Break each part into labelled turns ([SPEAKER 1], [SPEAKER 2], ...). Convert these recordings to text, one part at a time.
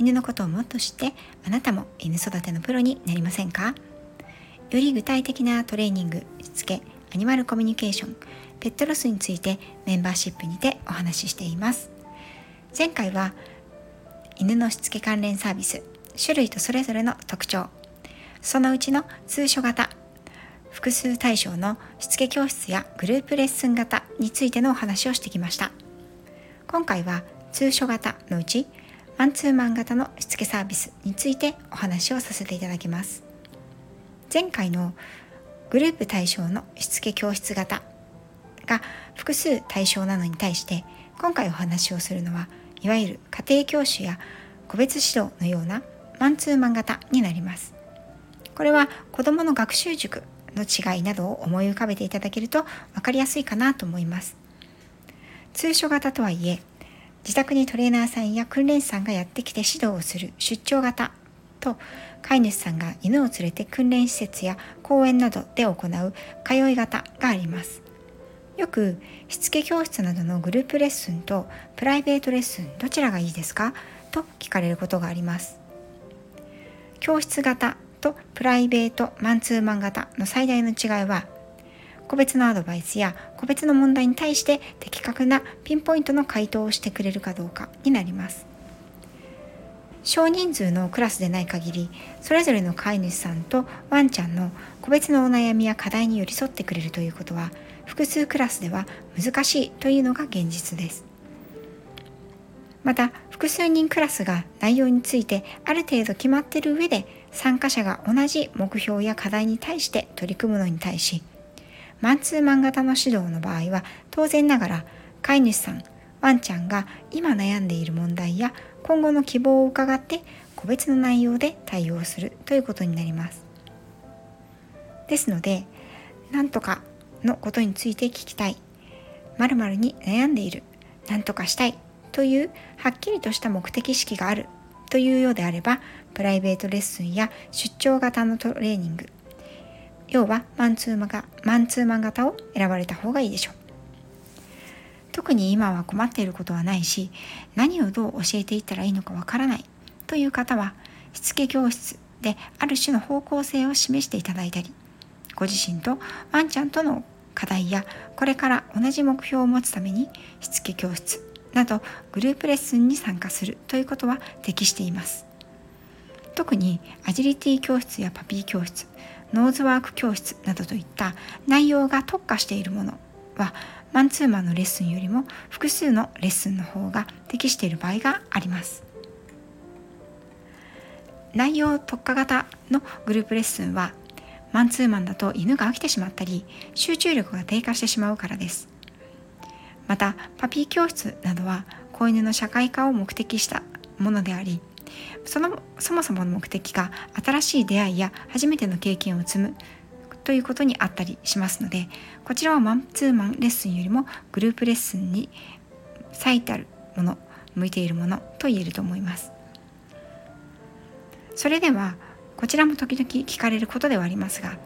[SPEAKER 1] 犬のことをもっと知ってあなたも犬育てのプロになりませんか？より具体的なトレーニングしつけアニマルコミュニケーションペットロスについてメンバーシップにてお話ししています。前回は犬のしつけ関連サービス種類とそれぞれの特徴そのうちの通所型複数対象のしつけ教室やグループレッスン型についてのお話をしてきました。今回は通所型のうちマンツーマン型のしつけサービスについてお話をさせていただきます。前回のグループ対象のしつけ教室型が複数対象なのに対して今回お話をするのはいわゆる家庭教師や個別指導のようなマンツーマン型になります。これは子どもの学習塾の違いなどを思い浮かべていただけると分かりやすいかなと思います。通所型とはいえ自宅にトレーナーさんや訓練士さんがやってきて指導をする出張型と飼い主さんが犬を連れて訓練施設や公園などで行う通い型があります。よくしつけ教室などのグループレッスンとプライベートレッスンどちらがいいですか？と聞かれることがあります。教室型とプライベートマンツーマン型の最大の違いは個別のアドバイスや個別の問題に対して的確なピンポイントの回答をしてくれるかどうかになります。少人数のクラスでない限りそれぞれの飼い主さんとワンちゃんの個別のお悩みや課題に寄り添ってくれるということは複数クラスでは難しいというのが現実です。また複数人クラスが内容についてある程度決まっている上で参加者が同じ目標や課題に対して取り組むのに対しマンツーマン型の指導の場合は当然ながら飼い主さんワンちゃんが今悩んでいる問題や今後の希望を伺って個別の内容で対応するということになります。ですので何とかのことについて聞きたい。〇〇に悩んでいる。何とかしたい。というはっきりとした目的意識がある。というようであればプライベートレッスンや出張型のトレーニング。要はマンツーマンマンツーマン型を選ばれた方がいいでしょう。特に今は困っていることはないし何をどう教えていったらいいのかわからない。という方はしつけ教室である種の方向性を示していただいたりご自身とワンちゃんとの課題やこれから同じ目標を持つためにしつけ教室などグループレッスンに参加するということは適しています。特にアジリティ教室やパピー教室ノーズワーク教室などといった内容が特化しているものはマンツーマンのレッスンよりも複数のレッスンの方が適している場合があります。内容特化型のグループレッスンはマンツーマンだと犬が飽きてしまったり集中力が低下してしまうからです。またパピー教室などは子犬の社会化を目的したものでありそのそもそもの目的が新しい出会いや初めての経験を積むということにあったりしますのでこちらはマンツーマンレッスンよりもグループレッスンに最たるもの向いているものと言えると思います。それではこちらも時々聞かれることではありますが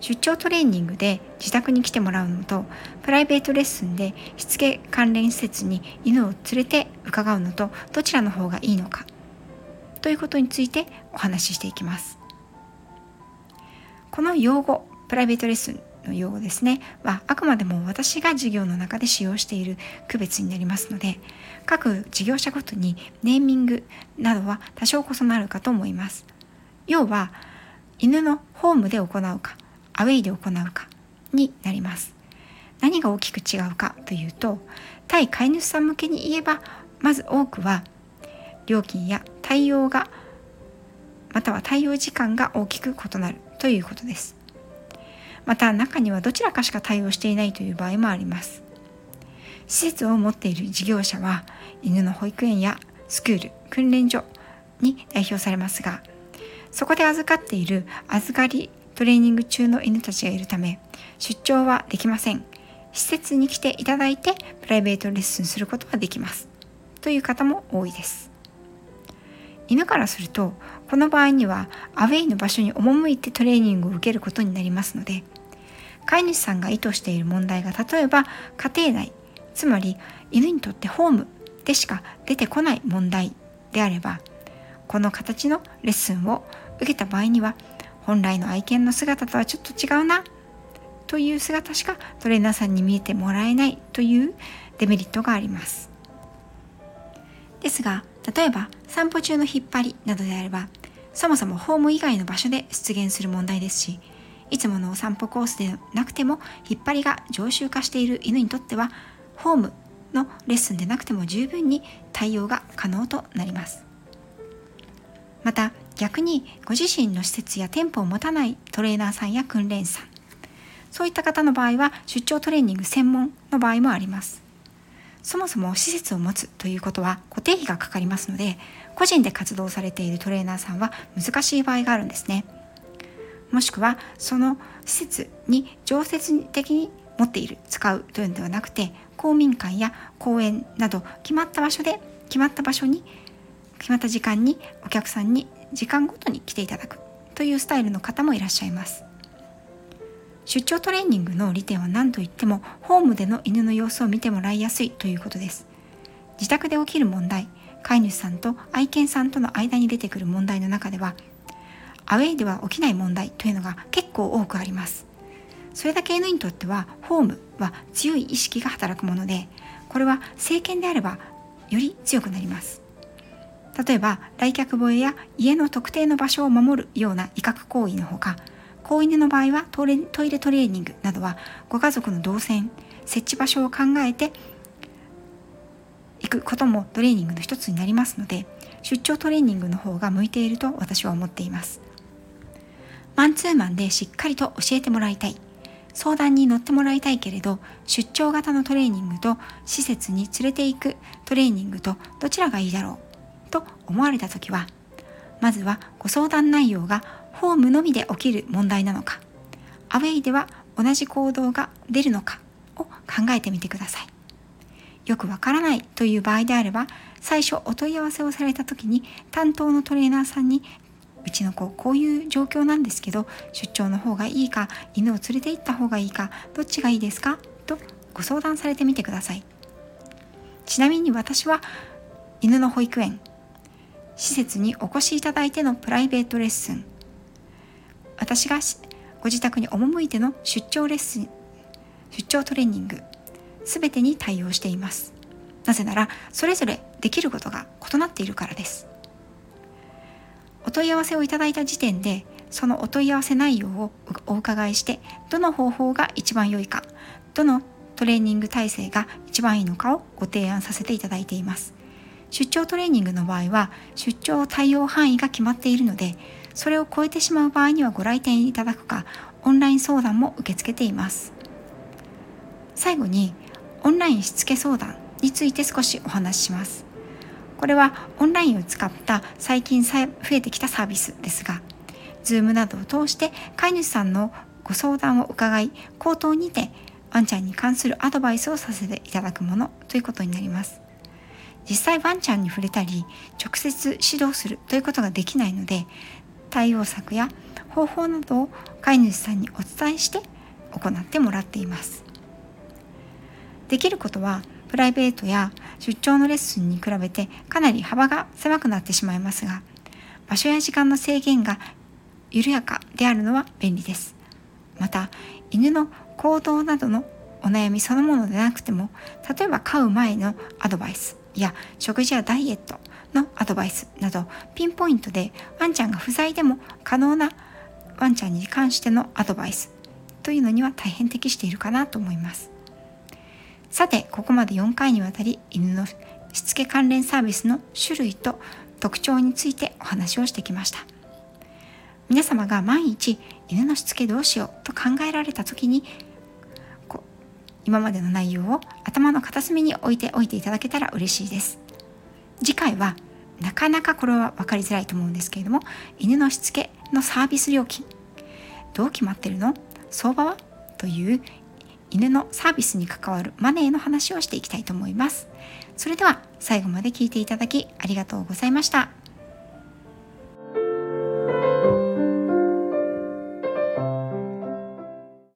[SPEAKER 1] 出張トレーニングで自宅に来てもらうのとプライベートレッスンでしつけ関連施設に犬を連れて伺うのとどちらの方がいいのか。ということについてお話ししていきます。この用語プライベートレッスンの用語ですね。はあくまでも私が授業の中で使用している区別になりますので各事業者ごとにネーミングなどは多少異なるかと思います。要は犬のホームで行うかアウェイで行うかになります。何が大きく違うかというと対飼い主さん向けに言えばまず多くは料金や対応がまたは対応時間が大きく異なるということです。また中にはどちらかしか対応していないという場合もあります。施設を持っている事業者は犬の保育園やスクール訓練所に代表されますがそこで預かっている預かりトレーニング中の犬たちがいるため出張はできません。施設に来ていただいてプライベートレッスンすることができます。という方も多いです。犬からするとこの場合にはアウェイの場所に赴いてトレーニングを受けることになりますので飼い主さんが意図している問題が例えば家庭内つまり犬にとってホームでしか出てこない問題であればこの形のレッスンを受けた場合には本来の愛犬の姿とはちょっと違うなという姿しかトレーナーさんに見えてもらえないというデメリットがあります。ですが例えば散歩中の引っ張りなどであればそもそもホーム以外の場所で出現する問題ですしいつものお散歩コースでなくても引っ張りが常習化している犬にとってはホームのレッスンでなくても十分に対応が可能となります。また逆にご自身の施設や店舗を持たないトレーナーさんや訓練士さんそういった方の場合は出張トレーニング専門の場合もあります。そもそも施設を持つということは固定費がかかりますので個人で活動されているトレーナーさんは難しい場合があるんですね。もしくはその施設に常設的に持っている使うというのではなくて公民館や公園など決まった場所で決まった場所に決まった時間にお客さんに時間ごとに来ていただくというスタイルの方もいらっしゃいます。出張トレーニングの利点は何といってもホームでの犬の様子を見てもらいやすいということです。自宅で起きる問題飼い主さんと愛犬さんとの間に出てくる問題の中ではアウェイでは起きない問題というのが結構多くあります。それだけ犬にとってはホームは強い意識が働くものでこれは政権であればより強くなります。例えば来客吠えや家の特定の場所を守るような威嚇行為のほか子犬の場合はトイレトイレトレーニングなどはご家族の動線設置場所を考えていくこともトレーニングの一つになりますので出張トレーニングの方が向いていると私は思っています。マンツーマンでしっかりと教えてもらいたい。相談に乗ってもらいたいけれど出張型のトレーニングと施設に連れて行くトレーニングとどちらがいいだろうと思われた時はまずはご相談内容がホームのみで起きる問題なのかアウェイでは同じ行動が出るのかを考えてみてください。よくわからないという場合であれば最初お問い合わせをされた時に担当のトレーナーさんにうちの子こういう状況なんですけど出張の方がいいか犬を連れて行った方がいいかどっちがいいですかとご相談されてみてください。ちなみに私は犬の保育園施設にお越しいただいてのプライベートレッスン私がご自宅に赴いての出張レッスン出張トレーニング全てに対応しています。なぜならそれぞれできることが異なっているからです。お問い合わせをいただいた時点でそのお問い合わせ内容をお伺いしてどの方法が一番良いかどのトレーニング体制が一番いいのかをご提案させていただいています。出張トレーニングの場合は出張対応範囲が決まっているのでそれを超えてしまう場合にはご来店いただくかオンライン相談も受け付けています。最後にオンラインしつけ相談について少しお話しします。これはオンラインを使った最近増えてきたサービスですが Zoom などを通して飼い主さんのご相談を伺い口頭にてワンちゃんに関するアドバイスをさせていただくものということになります。実際ワンちゃんに触れたり直接指導するということができないので対応策や方法などを飼い主さんにお伝えして行ってもらっています。できることはプライベートや出張のレッスンに比べてかなり幅が狭くなってしまいますが場所や時間の制限が緩やかであるのは便利です。また犬の行動などのお悩みそのものでなくても例えば飼う前のアドバイスや食事やダイエットのアドバイスなどピンポイントでワンちゃんが不在でも可能なワンちゃんに関してのアドバイスというのには大変適しているかなと思います。さてここまで4回にわたり犬のしつけ関連サービスの種類と特徴についてお話をしてきました。皆様が万一犬のしつけどうしようと考えられた時に今までの内容を頭の片隅に置いておいていただけたら嬉しいです。次回はなかなかこれは分かりづらいと思うんですけれども犬のしつけのサービス料金どう決まってるの？相場は？という犬のサービスに関わるマネーの話をしていきたいと思います。それでは最後まで聞いていただきありがとうございました。